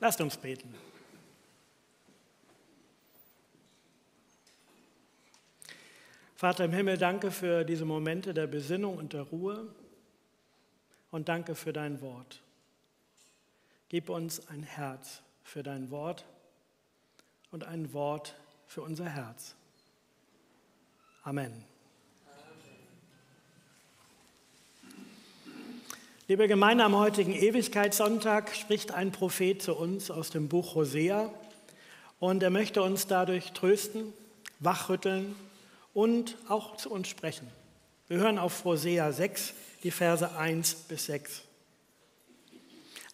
Lasst uns beten. Vater im Himmel, danke für diese Momente der Besinnung und der Ruhe und danke für dein Wort. Gib uns ein Herz für dein Wort und ein Wort für unser Herz. Amen. Liebe Gemeinde, am heutigen Ewigkeitssonntag spricht ein Prophet zu uns aus dem Buch Hosea und er möchte uns dadurch trösten, wachrütteln und auch zu uns sprechen. Wir hören auf Hosea 6, die Verse 1 bis 6.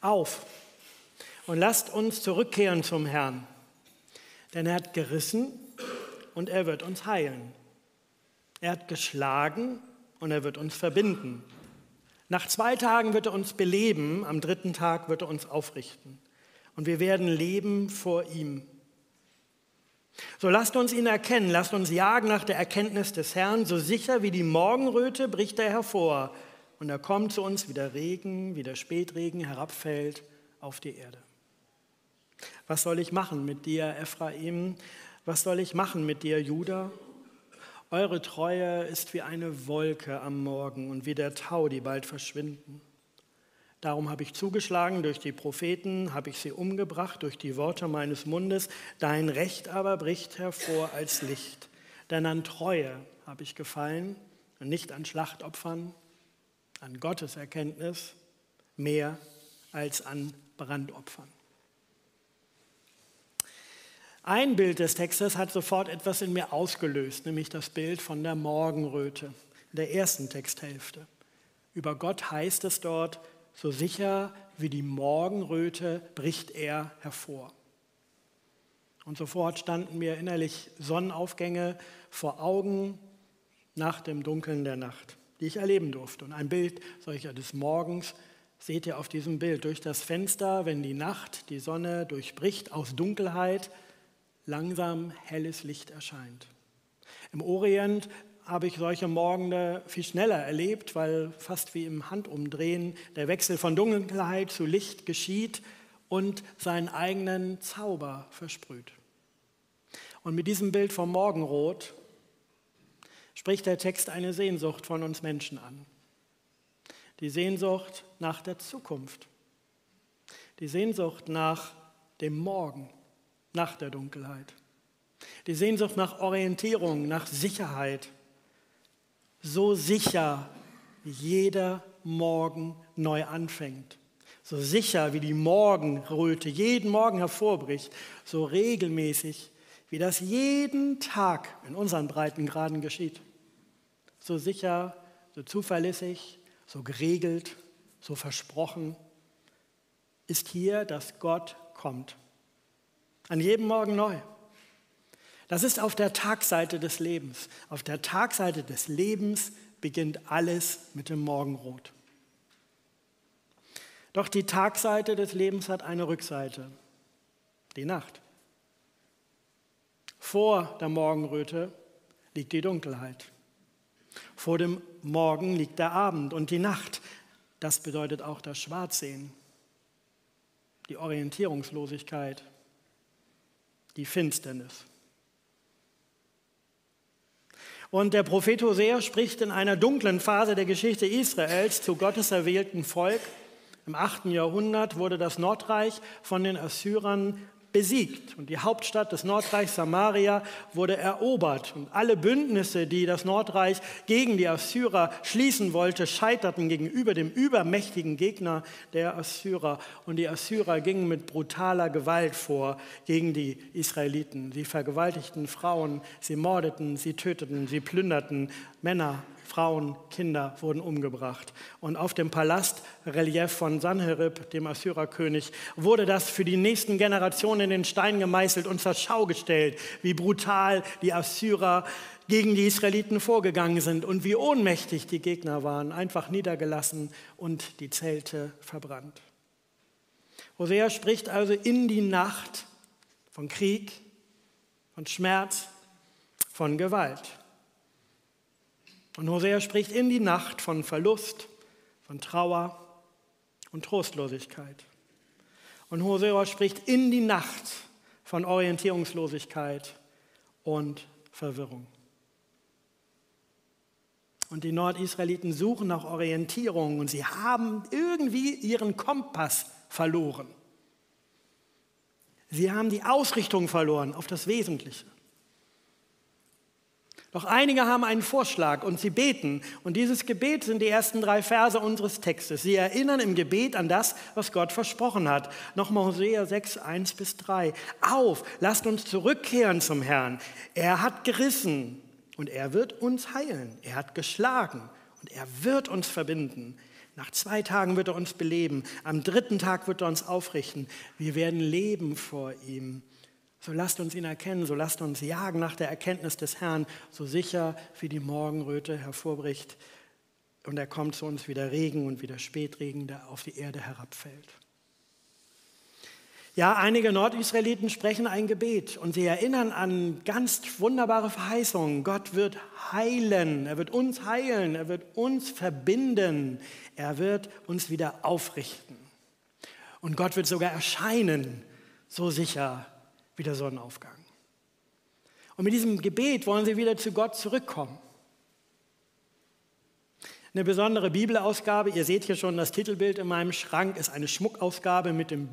Auf und lasst uns zurückkehren zum Herrn, denn er hat gerissen und er wird uns heilen. Er hat geschlagen und er wird uns verbinden. Nach zwei Tagen wird er uns beleben, am dritten Tag wird er uns aufrichten. Und wir werden leben vor ihm. So lasst uns ihn erkennen, lasst uns jagen nach der Erkenntnis des Herrn. So sicher wie die Morgenröte bricht er hervor. Und er kommt zu uns wie der Regen, wie der Spätregen herabfällt auf die Erde. Was soll ich machen mit dir, Ephraim? Was soll ich machen mit dir, Judah? Eure Treue ist wie eine Wolke am Morgen und wie der Tau, die bald verschwinden. Darum habe ich zugeschlagen durch die Propheten, habe ich sie umgebracht durch die Worte meines Mundes. Dein Recht aber bricht hervor als Licht. Denn an Treue habe ich gefallen und nicht an Schlachtopfern, an Gottes Erkenntnis mehr als an Brandopfern. Ein Bild des Textes hat sofort etwas in mir ausgelöst, nämlich das Bild von der Morgenröte in der ersten Texthälfte. Über Gott heißt es dort, so sicher wie die Morgenröte bricht er hervor. Und sofort standen mir innerlich Sonnenaufgänge vor Augen nach dem Dunkeln der Nacht, die ich erleben durfte. Und ein Bild solcher des Morgens seht ihr auf diesem Bild. Durch das Fenster, wenn die Nacht die Sonne durchbricht, aus Dunkelheit langsam helles Licht erscheint. Im Orient habe ich solche Morgende viel schneller erlebt, weil fast wie im Handumdrehen der Wechsel von Dunkelheit zu Licht geschieht und seinen eigenen Zauber versprüht. Und mit diesem Bild vom Morgenrot spricht der Text eine Sehnsucht von uns Menschen an. Die Sehnsucht nach der Zukunft. Die Sehnsucht nach dem Morgen, nach der Dunkelheit. Die Sehnsucht nach Orientierung, nach Sicherheit, so sicher wie jeder Morgen neu anfängt. So sicher wie die Morgenröte jeden Morgen hervorbricht, so regelmäßig wie das jeden Tag in unseren Breitengraden geschieht. So sicher, so zuverlässig, so geregelt, so versprochen ist hier, dass Gott kommt. An jedem Morgen neu. Das ist auf der Tagseite des Lebens. Auf der Tagseite des Lebens beginnt alles mit dem Morgenrot. Doch die Tagseite des Lebens hat eine Rückseite, die Nacht. Vor der Morgenröte liegt die Dunkelheit. Vor dem Morgen liegt der Abend und die Nacht. Das bedeutet auch das Schwarzsehen, die Orientierungslosigkeit, die Finsternis. Und der Prophet Hosea spricht in einer dunklen Phase der Geschichte Israels zu Gottes erwählten Volk. Im 8. Jahrhundert wurde das Nordreich von den Assyrern besiegt. Und die Hauptstadt des Nordreichs Samaria wurde erobert. Und alle Bündnisse, die das Nordreich gegen die Assyrer schließen wollte, scheiterten gegenüber dem übermächtigen Gegner der Assyrer. Und die Assyrer gingen mit brutaler Gewalt vor gegen die Israeliten. Sie vergewaltigten Frauen, sie mordeten, sie töteten, sie plünderten Männer, Frauen, Kinder wurden umgebracht. Und auf dem Palastrelief von Sanherib, dem Assyrerkönig, wurde das für die nächsten Generationen in den Stein gemeißelt und zur Schau gestellt, wie brutal die Assyrer gegen die Israeliten vorgegangen sind und wie ohnmächtig die Gegner waren, einfach niedergelassen und die Zelte verbrannt. Hosea spricht also in die Nacht von Krieg, von Schmerz, von Gewalt. Und Hosea spricht in die Nacht von Verlust, von Trauer und Trostlosigkeit. Und Hosea spricht in die Nacht von Orientierungslosigkeit und Verwirrung. Und die Nordisraeliten suchen nach Orientierung und sie haben irgendwie ihren Kompass verloren. Sie haben die Ausrichtung verloren auf das Wesentliche. Doch einige haben einen Vorschlag und sie beten. Und dieses Gebet sind die ersten drei Verse unseres Textes. Sie erinnern im Gebet an das, was Gott versprochen hat. Nochmal Hosea 6, 1 bis 3. Auf, lasst uns zurückkehren zum Herrn. Er hat gerissen und er wird uns heilen. Er hat geschlagen und er wird uns verbinden. Nach zwei Tagen wird er uns beleben. Am dritten Tag wird er uns aufrichten. Wir werden leben vor ihm. So lasst uns ihn erkennen, so lasst uns jagen nach der Erkenntnis des Herrn, so sicher wie die Morgenröte hervorbricht und er kommt zu uns wie der Regen und wie der Spätregen, der auf die Erde herabfällt. Ja, einige Nordisraeliten sprechen ein Gebet und sie erinnern an ganz wunderbare Verheißungen. Gott wird heilen, er wird uns heilen, er wird uns verbinden, er wird uns wieder aufrichten. Und Gott wird sogar erscheinen, so sicher wie der Sonnenaufgang. Und mit diesem Gebet wollen sie wieder zu Gott zurückkommen. Eine besondere Bibelausgabe, ihr seht hier schon das Titelbild in meinem Schrank, ist eine Schmuckausgabe mit dem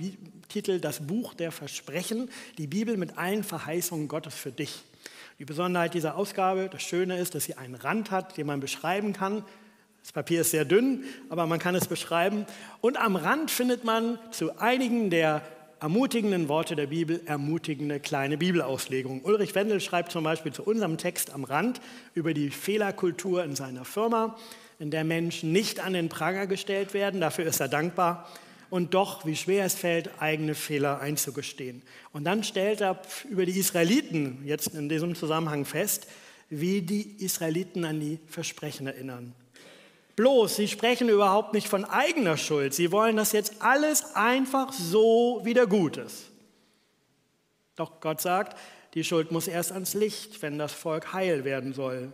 Titel Das Buch der Versprechen, die Bibel mit allen Verheißungen Gottes für dich. Die Besonderheit dieser Ausgabe, das Schöne ist, dass sie einen Rand hat, den man beschreiben kann. Das Papier ist sehr dünn, aber man kann es beschreiben. Und am Rand findet man zu einigen der ermutigenden Worte der Bibel ermutigende kleine Bibelauslegungen. Ulrich Wendel schreibt zum Beispiel zu unserem Text am Rand über die Fehlerkultur in seiner Firma, in der Menschen nicht an den Pranger gestellt werden. Dafür ist er dankbar. Und doch, wie schwer es fällt, eigene Fehler einzugestehen. Und dann stellt er über die Israeliten jetzt in diesem Zusammenhang fest, wie die Israeliten an die Versprechen erinnern. Bloß, sie sprechen überhaupt nicht von eigener Schuld. Sie wollen, dass jetzt alles einfach so wieder gut ist. Doch Gott sagt, die Schuld muss erst ans Licht, wenn das Volk heil werden soll.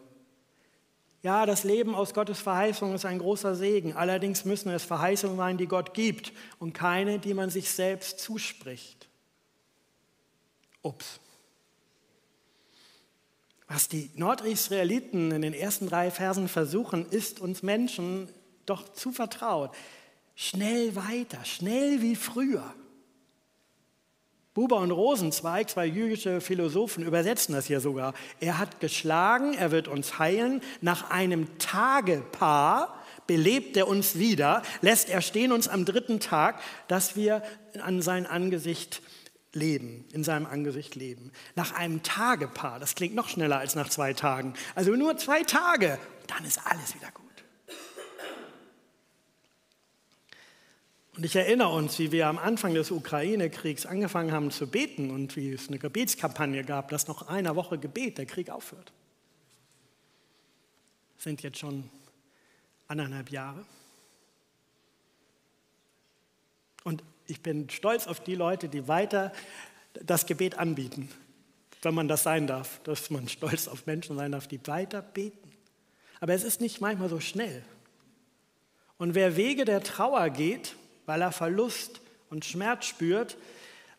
Ja, das Leben aus Gottes Verheißung ist ein großer Segen. Allerdings müssen es Verheißungen sein, die Gott gibt und keine, die man sich selbst zuspricht. Ups. Was die Nordisraeliten in den ersten drei Versen versuchen, ist uns Menschen doch zu vertraut. Schnell weiter, schnell wie früher. Buber und Rosenzweig, zwei jüdische Philosophen, übersetzen das hier sogar. Er hat geschlagen, er wird uns heilen. Nach einem Tagepaar belebt er uns wieder, lässt er stehen uns am dritten Tag, dass wir an sein Angesicht leben, in seinem Angesicht leben. Nach einem Tagepaar, das klingt noch schneller als nach zwei Tagen. Also nur zwei Tage, dann ist alles wieder gut. Und ich erinnere uns, wie wir am Anfang des Ukraine-Kriegs angefangen haben zu beten und wie es eine Gebetskampagne gab, dass noch einer Woche Gebet der Krieg aufhört. Sind jetzt schon anderthalb Jahre. Und ich bin stolz auf die Leute, die weiter das Gebet anbieten, wenn man das sein darf, dass man stolz auf Menschen sein darf, die weiter beten. Aber es ist nicht manchmal so schnell. Und wer Wege der Trauer geht, weil er Verlust und Schmerz spürt,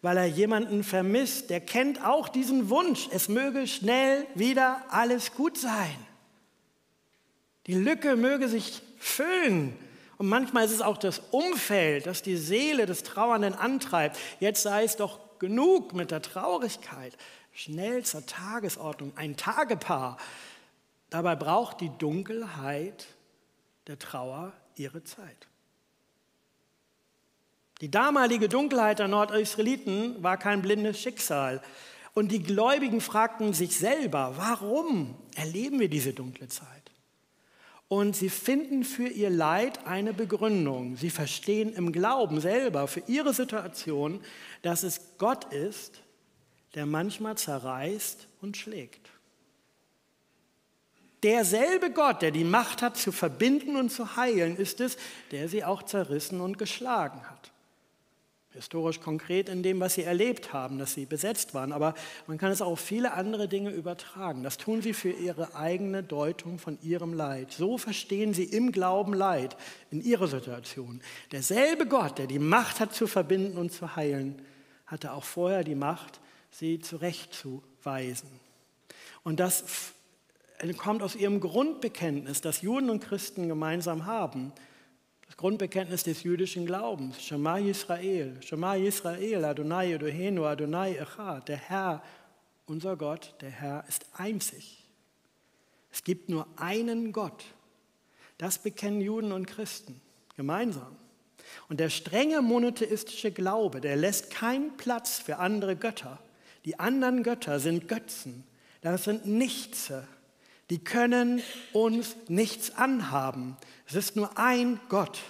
weil er jemanden vermisst, der kennt auch diesen Wunsch, es möge schnell wieder alles gut sein. Die Lücke möge sich füllen und manchmal ist es auch das Umfeld, das die Seele des Trauernden antreibt. Jetzt sei es doch genug mit der Traurigkeit. Schnell zur Tagesordnung, ein Tagepaar. Dabei braucht die Dunkelheit der Trauer ihre Zeit. Die damalige Dunkelheit der Nordisraeliten war kein blindes Schicksal. Und die Gläubigen fragten sich selber, warum erleben wir diese dunkle Zeit? Und sie finden für ihr Leid eine Begründung. Sie verstehen im Glauben selber für ihre Situation, dass es Gott ist, der manchmal zerreißt und schlägt. Derselbe Gott, der die Macht hat zu verbinden und zu heilen, ist es, der sie auch zerrissen und geschlagen hat. Historisch konkret in dem, was sie erlebt haben, dass sie besetzt waren. Aber man kann es auch auf viele andere Dinge übertragen. Das tun sie für ihre eigene Deutung von ihrem Leid. So verstehen sie im Glauben Leid in ihrer Situation. Derselbe Gott, der die Macht hat zu verbinden und zu heilen, hatte auch vorher die Macht, sie zurechtzuweisen. Und das kommt aus ihrem Grundbekenntnis, das Juden und Christen gemeinsam haben. Das Grundbekenntnis des jüdischen Glaubens. Shema Yisrael, Shema Yisrael, Adonai Elohenu, Adonai Echad. Der Herr, unser Gott, der Herr ist einzig. Es gibt nur einen Gott. Das bekennen Juden und Christen gemeinsam. Und der strenge monotheistische Glaube, der lässt keinen Platz für andere Götter. Die anderen Götter sind Götzen. Das sind Nichtse. Die können uns nichts anhaben. Es ist nur ein Gott.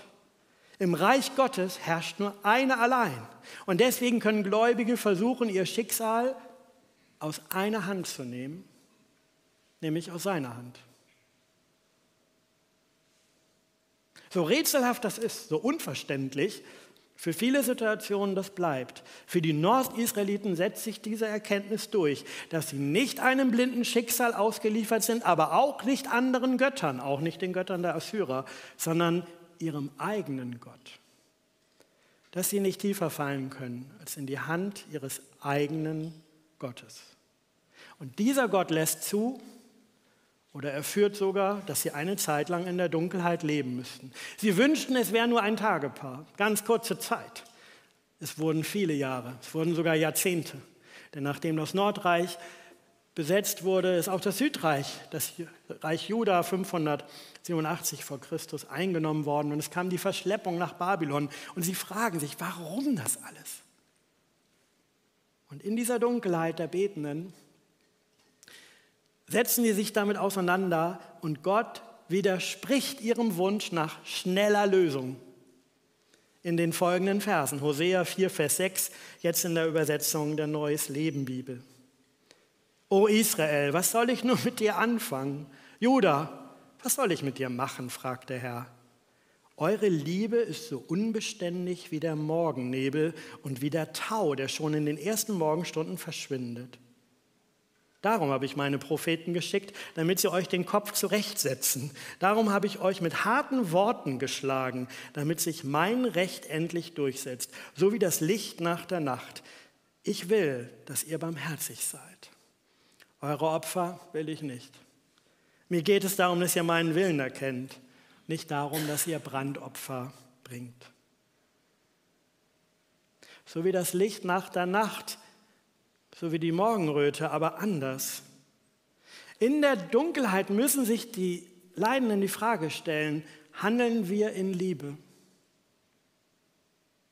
Im Reich Gottes herrscht nur einer allein. Und deswegen können Gläubige versuchen, ihr Schicksal aus einer Hand zu nehmen, nämlich aus seiner Hand. So rätselhaft das ist, so unverständlich, für viele Situationen das bleibt. Für die Nordisraeliten setzt sich diese Erkenntnis durch, dass sie nicht einem blinden Schicksal ausgeliefert sind, aber auch nicht anderen Göttern, auch nicht den Göttern der Assyrer, sondern ihrem eigenen Gott. Dass sie nicht tiefer fallen können als in die Hand ihres eigenen Gottes. Und dieser Gott lässt zu, oder er führt sogar, dass sie eine Zeit lang in der Dunkelheit leben müssten. Sie wünschten, es wäre nur ein Tagepaar, ganz kurze Zeit. Es wurden viele Jahre, es wurden sogar Jahrzehnte. Denn nachdem das Nordreich besetzt wurde, ist auch das Südreich, das Reich Juda 587 vor Christus eingenommen worden und es kam die Verschleppung nach Babylon und sie fragen sich, warum das alles? Und in dieser Dunkelheit der Betenden setzen sie sich damit auseinander und Gott widerspricht ihrem Wunsch nach schneller Lösung. In den folgenden Versen, Hosea 4, Vers 6, jetzt in der Übersetzung der Neues Leben Bibel. O Israel, was soll ich nur mit dir anfangen? Judah, was soll ich mit dir machen? fragt der Herr. Eure Liebe ist so unbeständig wie der Morgennebel und wie der Tau, der schon in den ersten Morgenstunden verschwindet. Darum habe ich meine Propheten geschickt, damit sie euch den Kopf zurechtsetzen. Darum habe ich euch mit harten Worten geschlagen, damit sich mein Recht endlich durchsetzt, so wie das Licht nach der Nacht. Ich will, dass ihr barmherzig seid. Eure Opfer will ich nicht. Mir geht es darum, dass ihr meinen Willen erkennt, nicht darum, dass ihr Brandopfer bringt. So wie das Licht nach der Nacht so wie die Morgenröte, aber anders. In der Dunkelheit müssen sich die Leidenden die Frage stellen, handeln wir in Liebe?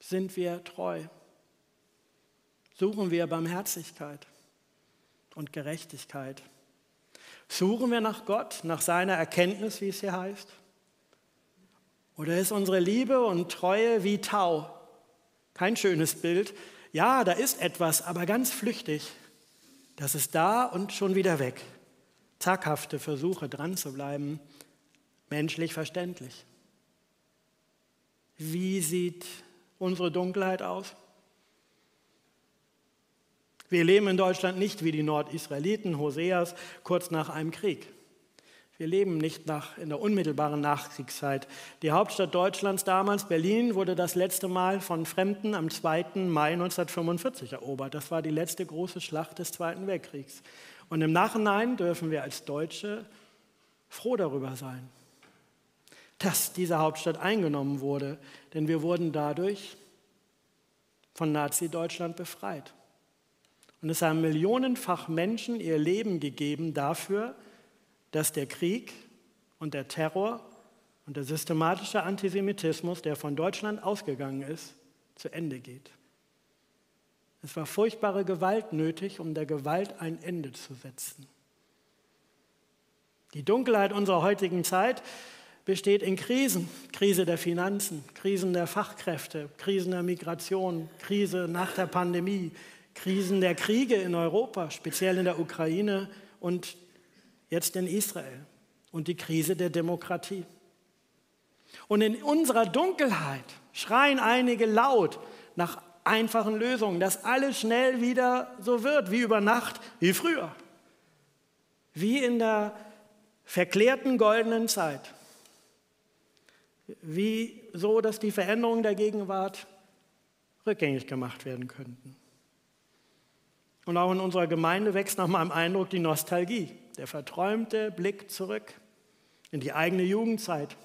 Sind wir treu? Suchen wir Barmherzigkeit und Gerechtigkeit? Suchen wir nach Gott, nach seiner Erkenntnis, wie es hier heißt? Oder ist unsere Liebe und Treue wie Tau? Kein schönes Bild, ja, da ist etwas, aber ganz flüchtig. Das ist da und schon wieder weg. Zaghafte Versuche, dran zu bleiben, menschlich verständlich. Wie sieht unsere Dunkelheit aus? Wir leben in Deutschland nicht wie die Nordisraeliten, Hoseas, kurz nach einem Krieg. Wir leben nicht nach, in der unmittelbaren Nachkriegszeit. Die Hauptstadt Deutschlands damals, Berlin, wurde das letzte Mal von Fremden am 2. Mai 1945 erobert. Das war die letzte große Schlacht des Zweiten Weltkriegs. Und im Nachhinein dürfen wir als Deutsche froh darüber sein, dass diese Hauptstadt eingenommen wurde, denn wir wurden dadurch von Nazi-Deutschland befreit. Und es haben millionenfach Menschen ihr Leben gegeben dafür, dass der Krieg und der Terror und der systematische Antisemitismus, der von Deutschland ausgegangen ist, zu Ende geht. Es war furchtbare Gewalt nötig, um der Gewalt ein Ende zu setzen. Die Dunkelheit unserer heutigen Zeit besteht in Krisen. Krise der Finanzen, Krisen der Fachkräfte, Krisen der Migration, Krise nach der Pandemie, Krisen der Kriege in Europa, speziell in der Ukraine und jetzt in Israel und die Krise der Demokratie. Und in unserer Dunkelheit schreien einige laut nach einfachen Lösungen, dass alles schnell wieder so wird, wie über Nacht, wie früher. Wie in der verklärten goldenen Zeit. Wie so, dass die Veränderungen der Gegenwart rückgängig gemacht werden könnten. Und auch in unserer Gemeinde wächst nach meinem Eindruck die Nostalgie, der verträumte Blick zurück in die eigene Jugendzeit.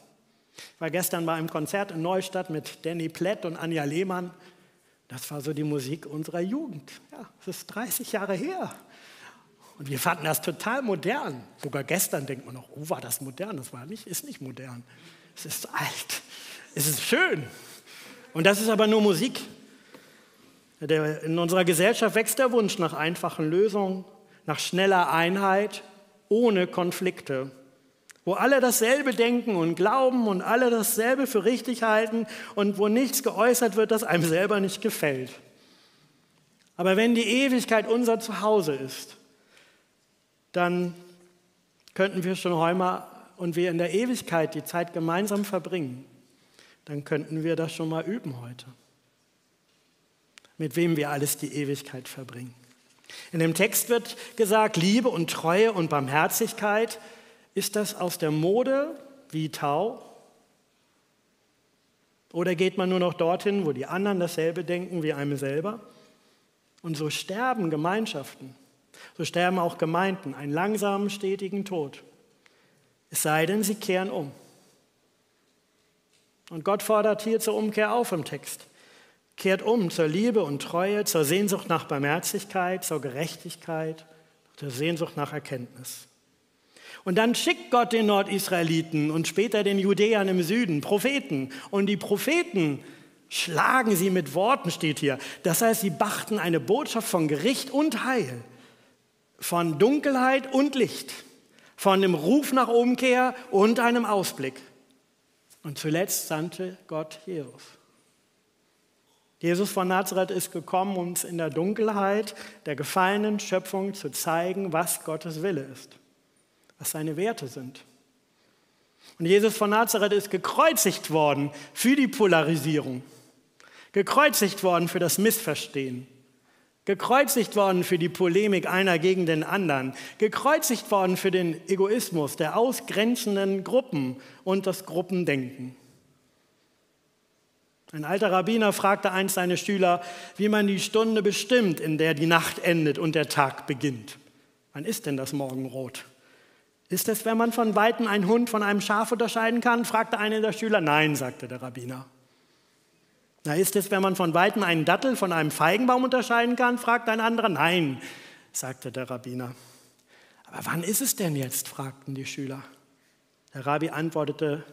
Ich war gestern bei einem Konzert in Neustadt mit Danny Plett und Anja Lehmann. Das war so die Musik unserer Jugend. Ja, das ist 30 Jahre her. Und wir fanden das total modern. Sogar gestern denkt man noch, oh, war das modern? Das war nicht, ist nicht modern. Es ist alt. Es ist schön. Und das ist aber nur Musik. In unserer Gesellschaft wächst der Wunsch nach einfachen Lösungen, nach schneller Einheit, ohne Konflikte, wo alle dasselbe denken und glauben und alle dasselbe für richtig halten und wo nichts geäußert wird, das einem selber nicht gefällt. Aber wenn die Ewigkeit unser Zuhause ist, dann könnten wir schon heute und wir in der Ewigkeit die Zeit gemeinsam verbringen, dann könnten wir das schon mal üben heute mit wem wir alles die Ewigkeit verbringen. In dem Text wird gesagt, Liebe und Treue und Barmherzigkeit, ist das aus der Mode wie Tau? Oder geht man nur noch dorthin, wo die anderen dasselbe denken wie einem selber? Und so sterben Gemeinschaften, so sterben auch Gemeinden einen langsamen, stetigen Tod. Es sei denn, sie kehren um. Und Gott fordert hier zur Umkehr auf im Text. Kehrt um zur Liebe und Treue, zur Sehnsucht nach Barmherzigkeit, zur Gerechtigkeit, zur Sehnsucht nach Erkenntnis. Und dann schickt Gott den Nordisraeliten und später den Judäern im Süden Propheten. Und die Propheten schlagen sie mit Worten, steht hier. Das heißt, sie bachten eine Botschaft von Gericht und Heil, von Dunkelheit und Licht, von dem Ruf nach Umkehr und einem Ausblick. Und zuletzt sandte Gott Jesus. Jesus von Nazareth ist gekommen, uns in der Dunkelheit der gefallenen Schöpfung zu zeigen, was Gottes Wille ist, was seine Werte sind. Und Jesus von Nazareth ist gekreuzigt worden für die Polarisierung, gekreuzigt worden für das Missverstehen, gekreuzigt worden für die Polemik einer gegen den anderen, gekreuzigt worden für den Egoismus der ausgrenzenden Gruppen und das Gruppendenken. Ein alter Rabbiner fragte einst seine Schüler, wie man die Stunde bestimmt, in der die Nacht endet und der Tag beginnt. Wann ist denn das Morgenrot? Ist es, wenn man von Weitem einen Hund von einem Schaf unterscheiden kann? fragte einer der Schüler. Nein, sagte der Rabbiner. Na, ist es, wenn man von Weitem einen Dattel von einem Feigenbaum unterscheiden kann? fragte ein anderer. Nein, sagte der Rabbiner. Aber wann ist es denn jetzt? fragten die Schüler. Der Rabbi antwortete,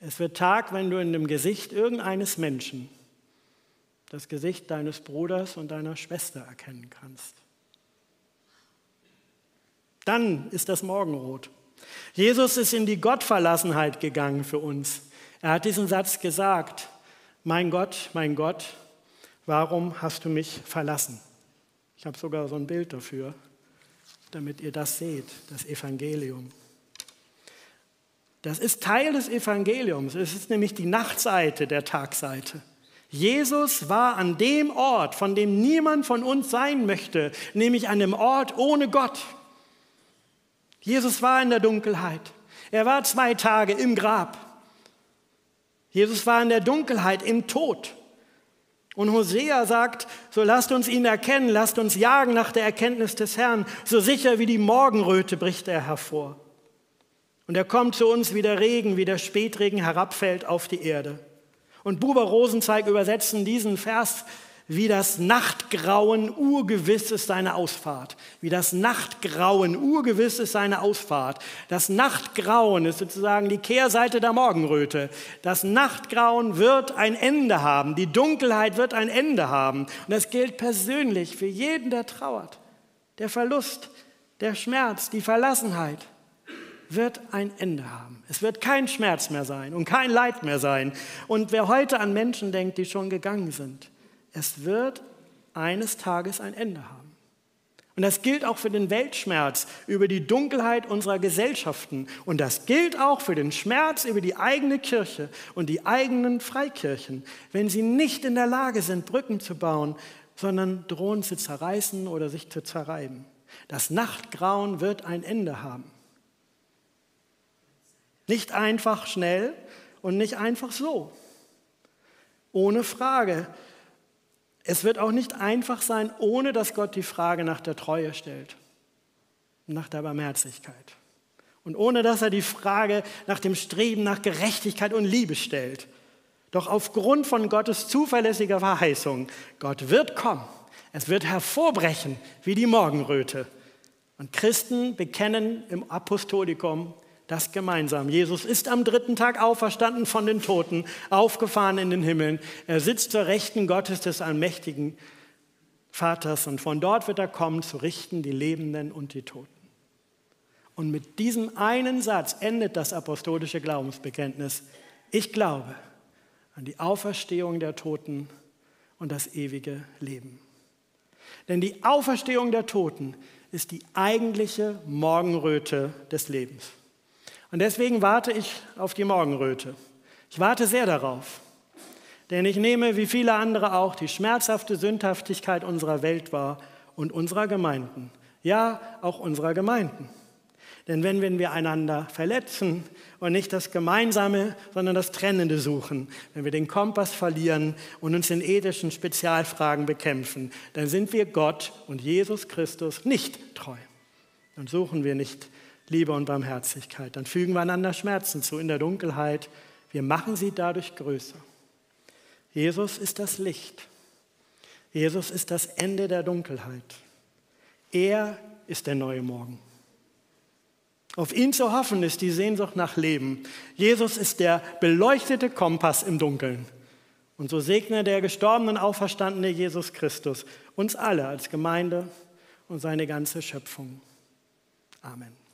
es wird Tag, wenn du in dem Gesicht irgendeines Menschen das Gesicht deines Bruders und deiner Schwester erkennen kannst. Dann ist das Morgenrot. Jesus ist in die Gottverlassenheit gegangen für uns. Er hat diesen Satz gesagt, mein Gott, mein Gott, warum hast du mich verlassen? Ich habe sogar so ein Bild dafür, damit ihr das seht, das Evangelium. Das ist Teil des Evangeliums. Es ist nämlich die Nachtseite der Tagseite. Jesus war an dem Ort, von dem niemand von uns sein möchte, nämlich an dem Ort ohne Gott. Jesus war in der Dunkelheit. Er war zwei Tage im Grab. Jesus war in der Dunkelheit, im Tod. Und Hosea sagt, so lasst uns ihn erkennen, lasst uns jagen nach der Erkenntnis des Herrn. So sicher wie die Morgenröte bricht er hervor. Und er kommt zu uns wie der Regen, wie der Spätregen herabfällt auf die Erde. Und Buber Rosenzeig übersetzen diesen Vers wie das Nachtgrauen urgewiss ist seine Ausfahrt. Wie das Nachtgrauen urgewiss ist seine Ausfahrt. Das Nachtgrauen ist sozusagen die Kehrseite der Morgenröte. Das Nachtgrauen wird ein Ende haben. Die Dunkelheit wird ein Ende haben. Und das gilt persönlich für jeden, der trauert. Der Verlust, der Schmerz, die Verlassenheit wird ein Ende haben. Es wird kein Schmerz mehr sein und kein Leid mehr sein. Und wer heute an Menschen denkt, die schon gegangen sind, es wird eines Tages ein Ende haben. Und das gilt auch für den Weltschmerz über die Dunkelheit unserer Gesellschaften. Und das gilt auch für den Schmerz über die eigene Kirche und die eigenen Freikirchen, wenn sie nicht in der Lage sind, Brücken zu bauen, sondern drohen zu zerreißen oder sich zu zerreiben. Das Nachtgrauen wird ein Ende haben. Nicht einfach schnell und nicht einfach so. Ohne Frage. Es wird auch nicht einfach sein, ohne dass Gott die Frage nach der Treue stellt, nach der Barmherzigkeit. Und ohne dass er die Frage nach dem Streben nach Gerechtigkeit und Liebe stellt. Doch aufgrund von Gottes zuverlässiger Verheißung, Gott wird kommen, es wird hervorbrechen wie die Morgenröte. Und Christen bekennen im Apostolikum, das gemeinsam. Jesus ist am dritten Tag auferstanden von den Toten, aufgefahren in den Himmeln. Er sitzt zur Rechten Gottes des allmächtigen Vaters und von dort wird er kommen zu richten die Lebenden und die Toten. Und mit diesem einen Satz endet das apostolische Glaubensbekenntnis. Ich glaube an die Auferstehung der Toten und das ewige Leben. Denn die Auferstehung der Toten ist die eigentliche Morgenröte des Lebens. Und deswegen warte ich auf die Morgenröte. Ich warte sehr darauf. Denn ich nehme, wie viele andere auch, die schmerzhafte Sündhaftigkeit unserer Welt wahr und unserer Gemeinden. Ja, auch unserer Gemeinden. Denn wenn, wenn wir einander verletzen und nicht das Gemeinsame, sondern das Trennende suchen, wenn wir den Kompass verlieren und uns in ethischen Spezialfragen bekämpfen, dann sind wir Gott und Jesus Christus nicht treu. Dann suchen wir nicht Liebe und Barmherzigkeit. Dann fügen wir einander Schmerzen zu in der Dunkelheit. Wir machen sie dadurch größer. Jesus ist das Licht. Jesus ist das Ende der Dunkelheit. Er ist der neue Morgen. Auf ihn zu hoffen ist die Sehnsucht nach Leben. Jesus ist der beleuchtete Kompass im Dunkeln. Und so segne der gestorbenen, auferstandene Jesus Christus uns alle als Gemeinde und seine ganze Schöpfung. Amen.